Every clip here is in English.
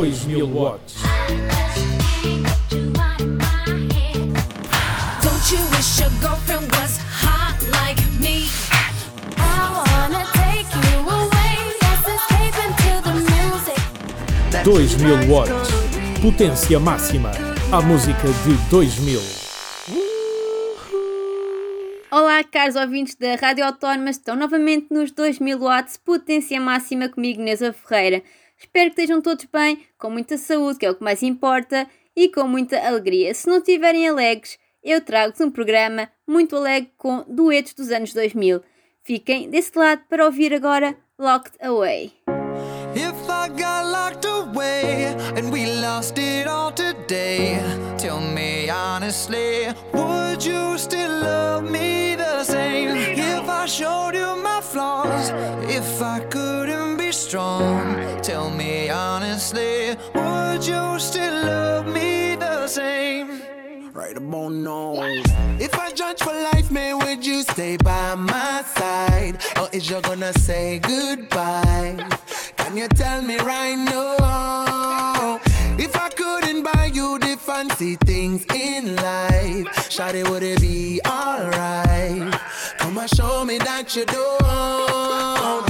2 mil watts. Dois mil watts, potência máxima, a música de 2000. Olá, caros ouvintes da Rádio Autónoma, estão novamente nos 2000 watts, potência máxima comigo, Neza Ferreira. Espero que estejam todos bem, com muita saúde, que é o que mais importa, e com muita alegria. Se não estiverem alegres, eu trago-vos um programa muito alegre com duetos dos anos 2000. Fiquem desse lado para ouvir agora Locked Away. If I got locked away and we lost it all today, tell me honestly, would you still love me the same? If I showed you my flaws, if I couldn't be strong, tell me honestly, would you still love me the same? Right about now. If I judge for life, man, would you stay by my side? Or is you gonna say goodbye? Can you tell me right now? If I couldn't buy you the fancy things in life, Shawty, would it be alright? Come and show me that you don't.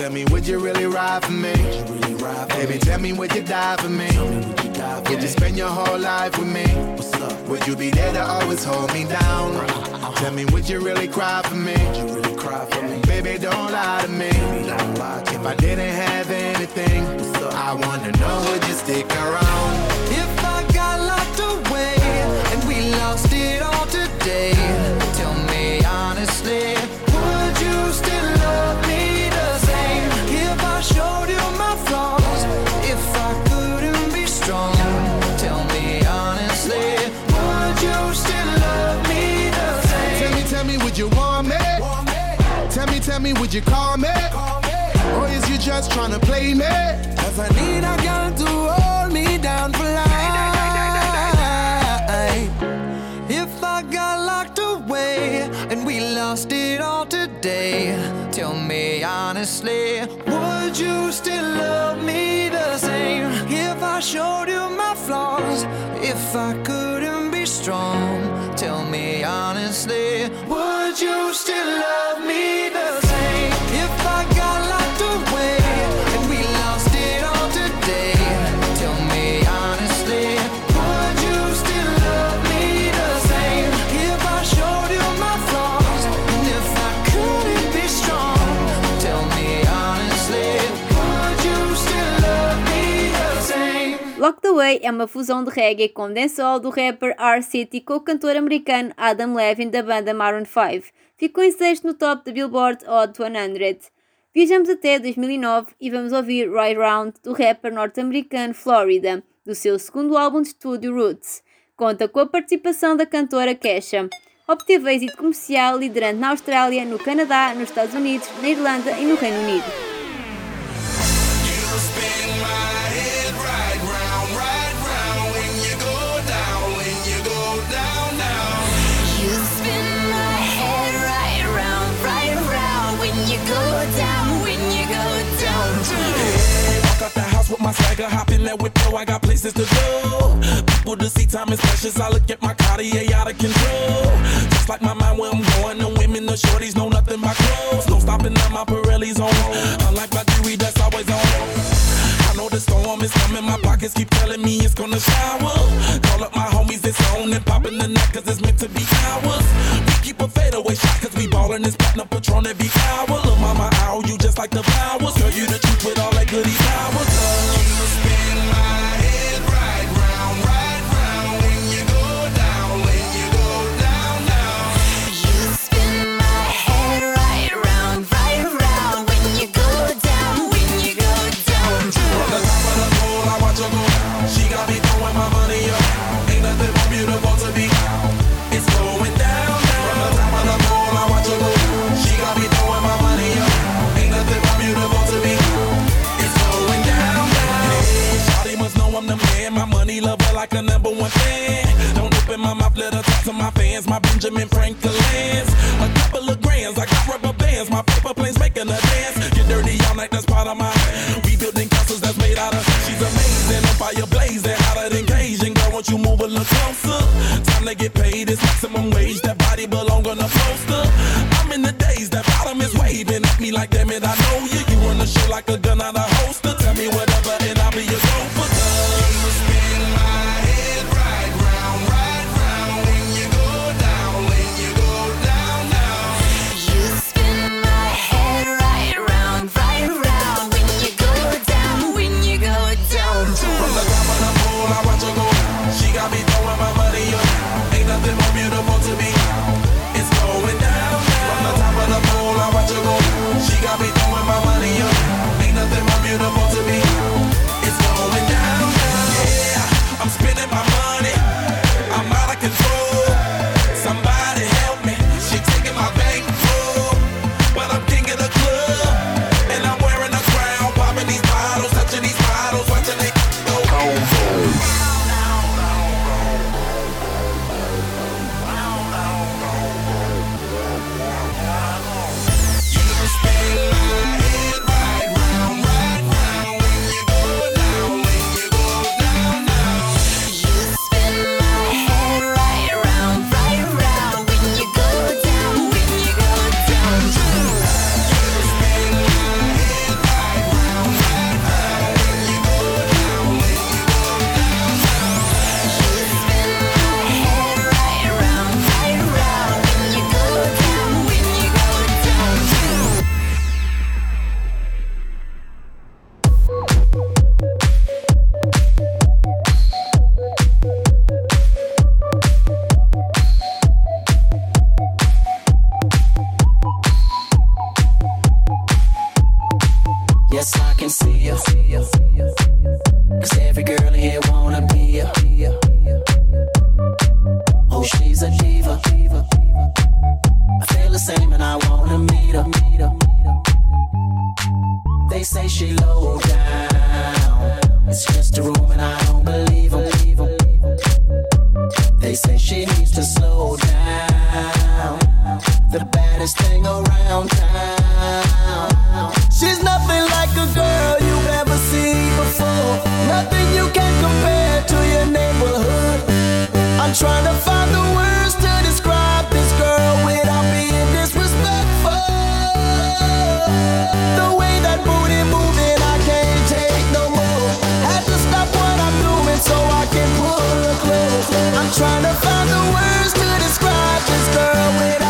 Tell me, would you really ride for me? Baby, tell me, would you die for me? Would you spend your whole life with me? Would you be there to always hold me down? Tell me, would you really cry for me? Baby, don't lie to me. If I didn't have anything, I wanna know, would you stick around? Would you call me? call me? Or is you just trying to play me? Cause I need a girl to hold me down for life. If I got locked away and we lost it all today, tell me honestly, would you still love me the same? If I showed you my flaws, if I couldn't be strong, tell me honestly, would you still love me the same? É uma fusão de reggae com dancehall do rapper R-City com o cantor americano Adam Levine da banda Maroon 5. Ficou em sexto no top da Billboard Hot 100. Viajamos até 2009 e vamos ouvir Right Round do rapper norte-americano Florida, do seu segundo álbum de estúdio Roots. Conta com a participação da cantora Kesha. Obteve êxito comercial liderando na Austrália, no Canadá, nos Estados Unidos, na Irlanda e no Reino Unido. nigga hop in that window. I got places to go. People to see, time is precious. I look at my Cartier out of control. Just like my mind where I'm going. The women, the shorties know nothing but clothes. No stopping at my Pirelli's on. Unlike my jewelry that's always on. I know the storm is coming. My pockets keep telling me it's gonna shower. Call up my homies, it's on and popping the night cause it's meant to be ours. We keep a fadeaway shot cause we ballin' this platinum patron every hour. Look, mama, owe you just like the power. the baddest thing around town. She's nothing like a girl you've ever seen before. Nothing you can compare to your neighborhood. I'm trying to find the words to describe this girl without being disrespectful. The way that booty moving, I can't take no more. Had to stop what I'm doing so I can pull her close. I'm trying to find the words to describe this girl without.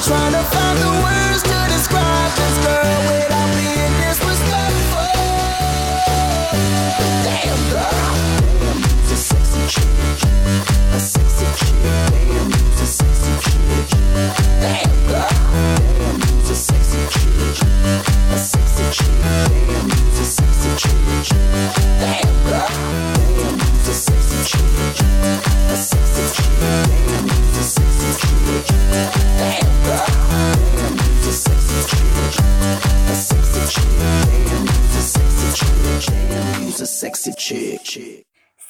trying to find the way.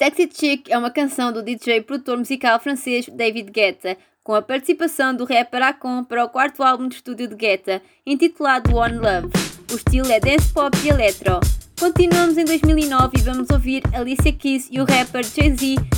Sexy Chick é uma canção do DJ e produtor musical francês David Guetta, com a participação do rapper Akon para o quarto álbum de estúdio de Guetta, intitulado One Love. O estilo é dance pop e electro. Continuamos em 2009 e vamos ouvir Alicia Keys e o rapper Jay-Z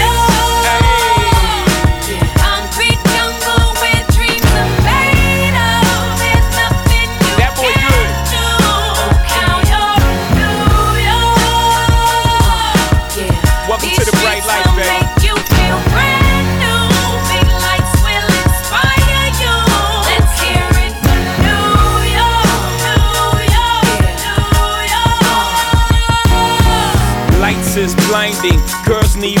need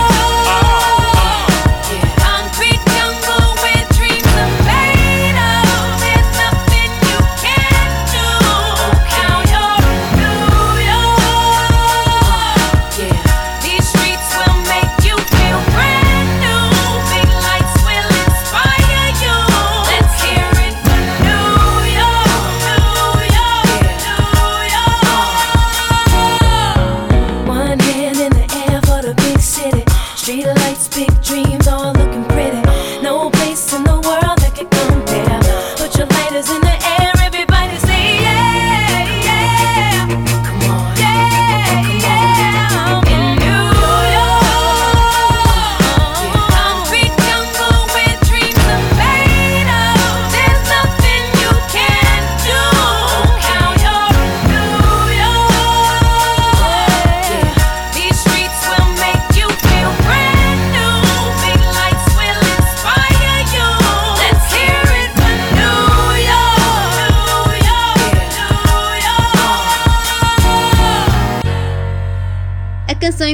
Lights, big dreams,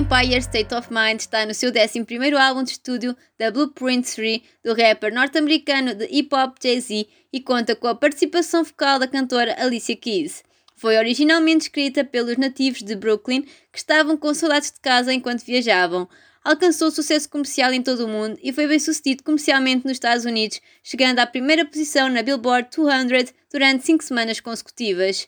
Empire State of Mind está no seu 11 álbum de estúdio da Blueprint 3 do rapper norte-americano de hip-hop Jay-Z e conta com a participação vocal da cantora Alicia Keys. Foi originalmente escrita pelos nativos de Brooklyn que estavam com soldados de casa enquanto viajavam. Alcançou sucesso comercial em todo o mundo e foi bem sucedido comercialmente nos Estados Unidos, chegando à primeira posição na Billboard 200 durante cinco semanas consecutivas.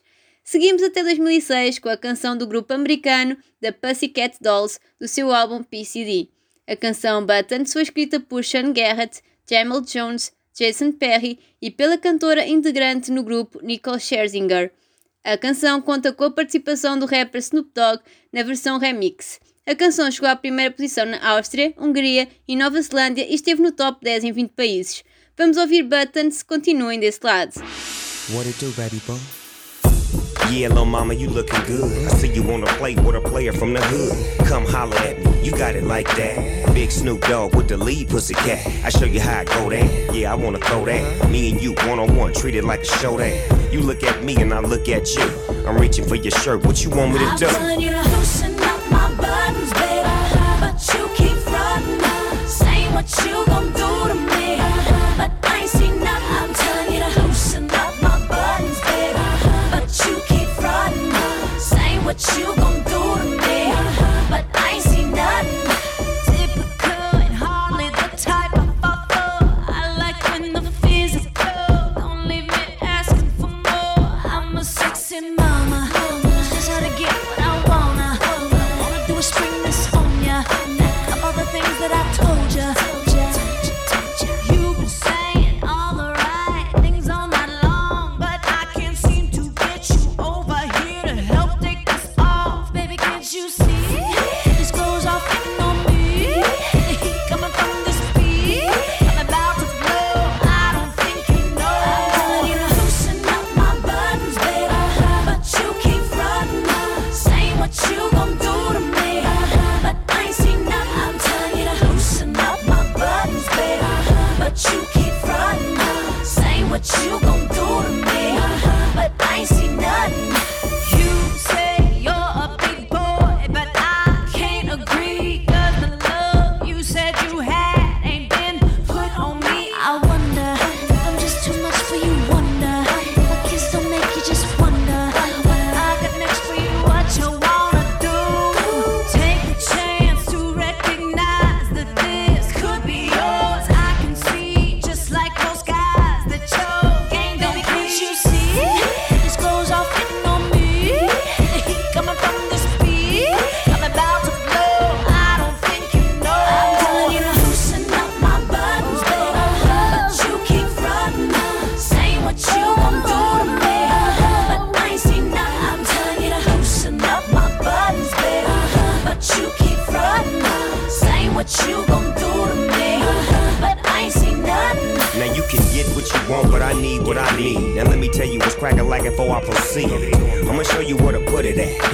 Seguimos até 2006 com a canção do grupo americano The Pussycat Dolls do seu álbum PCD. A canção Buttons foi escrita por Sean Garrett, Jamel Jones, Jason Perry e pela cantora integrante no grupo Nicole Scherzinger. A canção conta com a participação do rapper Snoop Dogg na versão remix. A canção chegou à primeira posição na Áustria, Hungria e Nova Zelândia e esteve no top 10 em 20 países. Vamos ouvir Buttons, continuem desse lado. What it do, baby boy? Yeah, little mama, you looking good. I see you on the plate with a player from the hood. Come holler at me, you got it like that. Big Snoop Dogg with the lead pussy cat. I show you how I go down. Yeah, I wanna throw that. Me and you one on one, treat it like a show that. You look at me and I look at you. I'm reaching for your shirt. What you want me to do?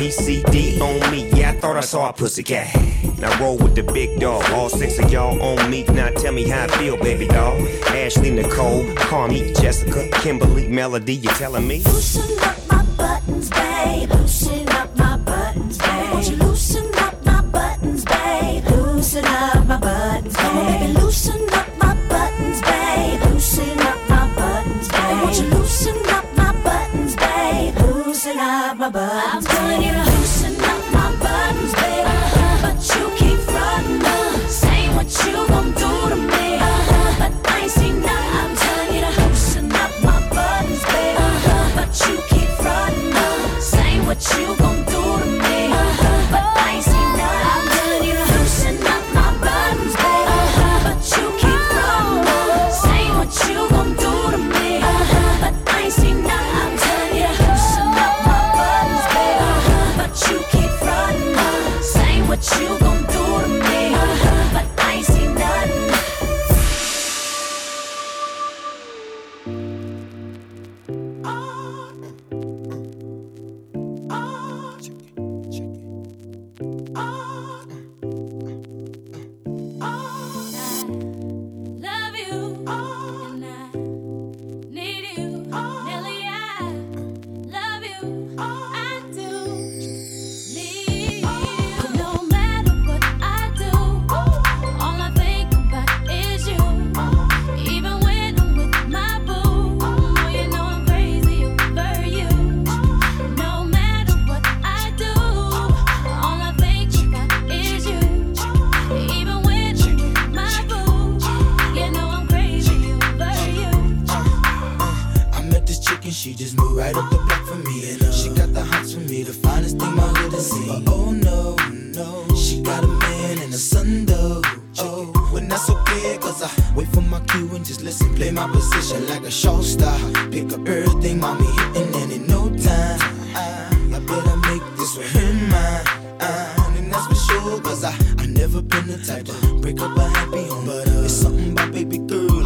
PCD on me. Yeah, I thought I saw a pussy cat. Now roll with the big dog. All six of y'all on me. Now tell me how I feel, baby doll. Ashley, Nicole, Carmi, Jessica, Kimberly, Melody. You telling me?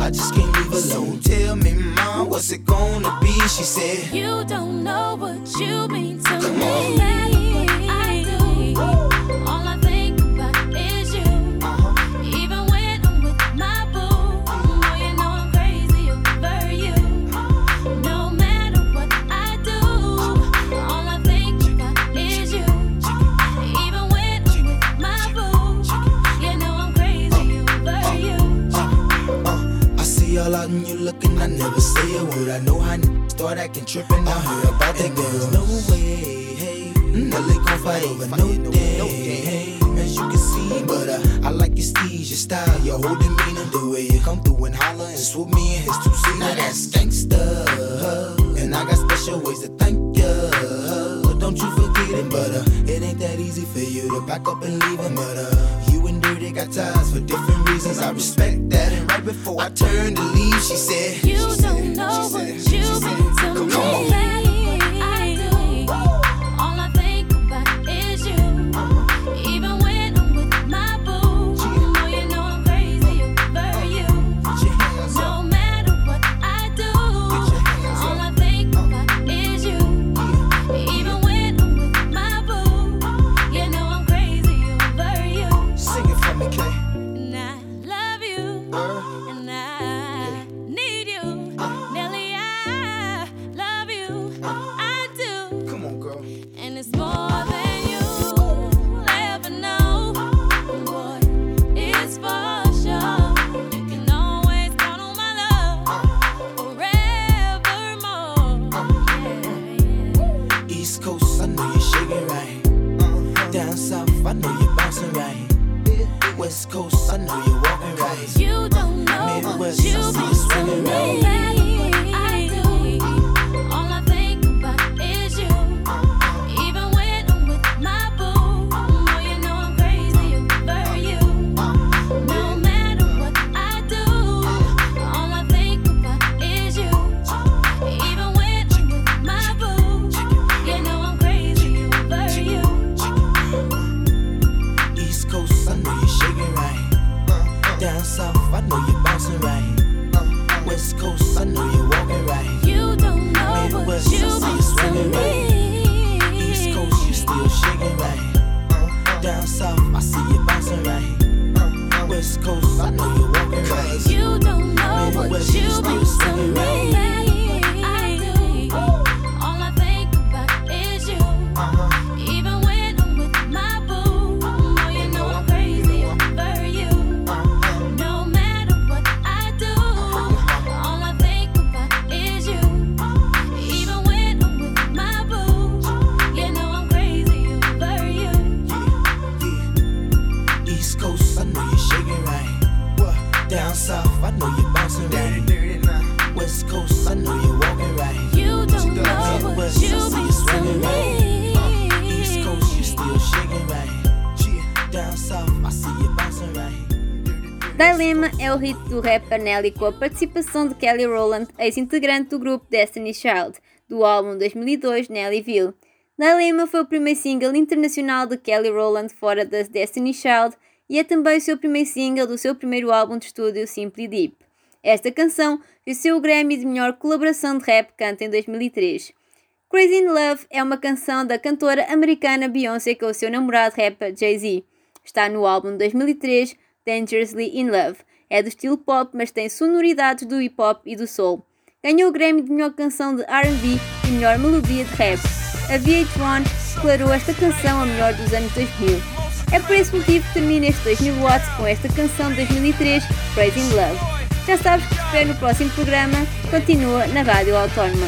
I just can't leave alone. Tell me, mom, what's it gonna be? She said, You don't know what you mean to Come me. on. Start acting tripping. I heard about that girl. No way, hey. Nelly gon' fight over no day, hey. As you can see, but uh, I like your steez, your style, your whole demeanor, the way you come through and holler and swoop me in his two seater. Now that's gangsta, and I got special ways to thank ya. Don't you forget it, but uh, it ain't that easy for you to back up and leave him. But uh, you and Dirty got ties for different reasons. I respect that. And right before I turned to leave, she said, You don't know what said- you she Down South, I know you're bouncing right. West Coast, I know you're walking right. You Nelly com a participação de Kelly Rowland, ex-integrante do grupo Destiny's Child, do álbum 2002 Nellyville. Dilema foi o primeiro single internacional de Kelly Rowland fora das Destiny's Child e é também o seu primeiro single do seu primeiro álbum de estúdio Simply Deep. Esta canção venceu o Grammy de melhor colaboração de rap canta em 2003. Crazy in Love é uma canção da cantora americana Beyoncé com o seu namorado rapper Jay-Z. Está no álbum de 2003 Dangerously in Love. É do estilo pop, mas tem sonoridades do hip hop e do soul. Ganhou o Grammy de melhor canção de R&B e melhor melodia de rap. A VH1 declarou esta canção a melhor dos anos 2000. É por esse motivo que termina este 2000 watts com esta canção de 2003, Crazy in Love. Já sabes que te espero no próximo programa. Continua na Rádio Autónoma.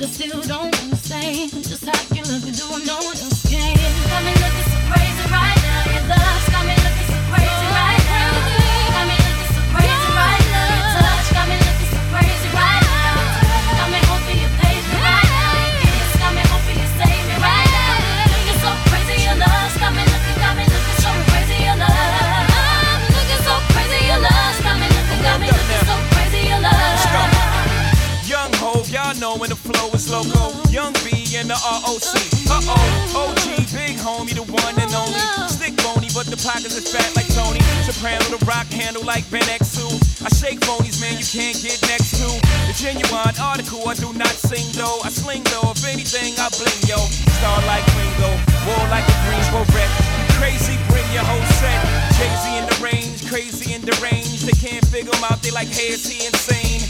But I still don't understand just how you love me, do I know what else can? Come and look at In the ROC. Uh oh, OG, big homie, the one and only. Stick bony, but the pockets are fat like Tony. Soprano, the rock handle like Ben X2. I shake phonies, man, you can't get next to. The genuine article, I do not sing though. I sling though, if anything, I bling yo. Star like Ringo, war like a Greensboro wreck. Crazy, bring your whole set. Crazy in the range, crazy in the range. They can't figure them out, they like, hey, is he insane?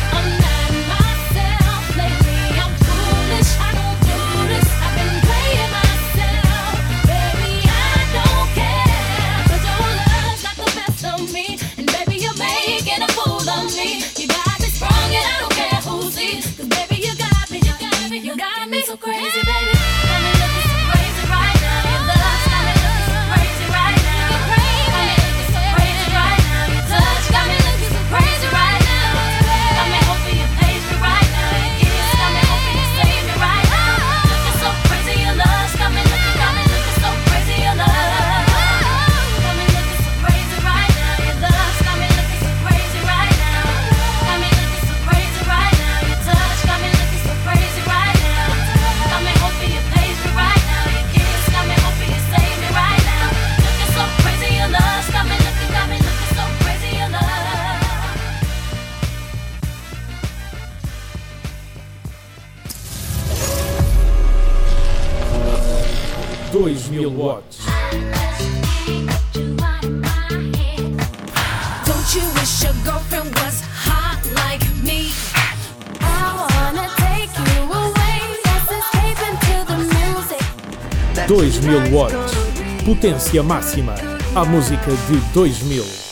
potência máxima à música de 2000.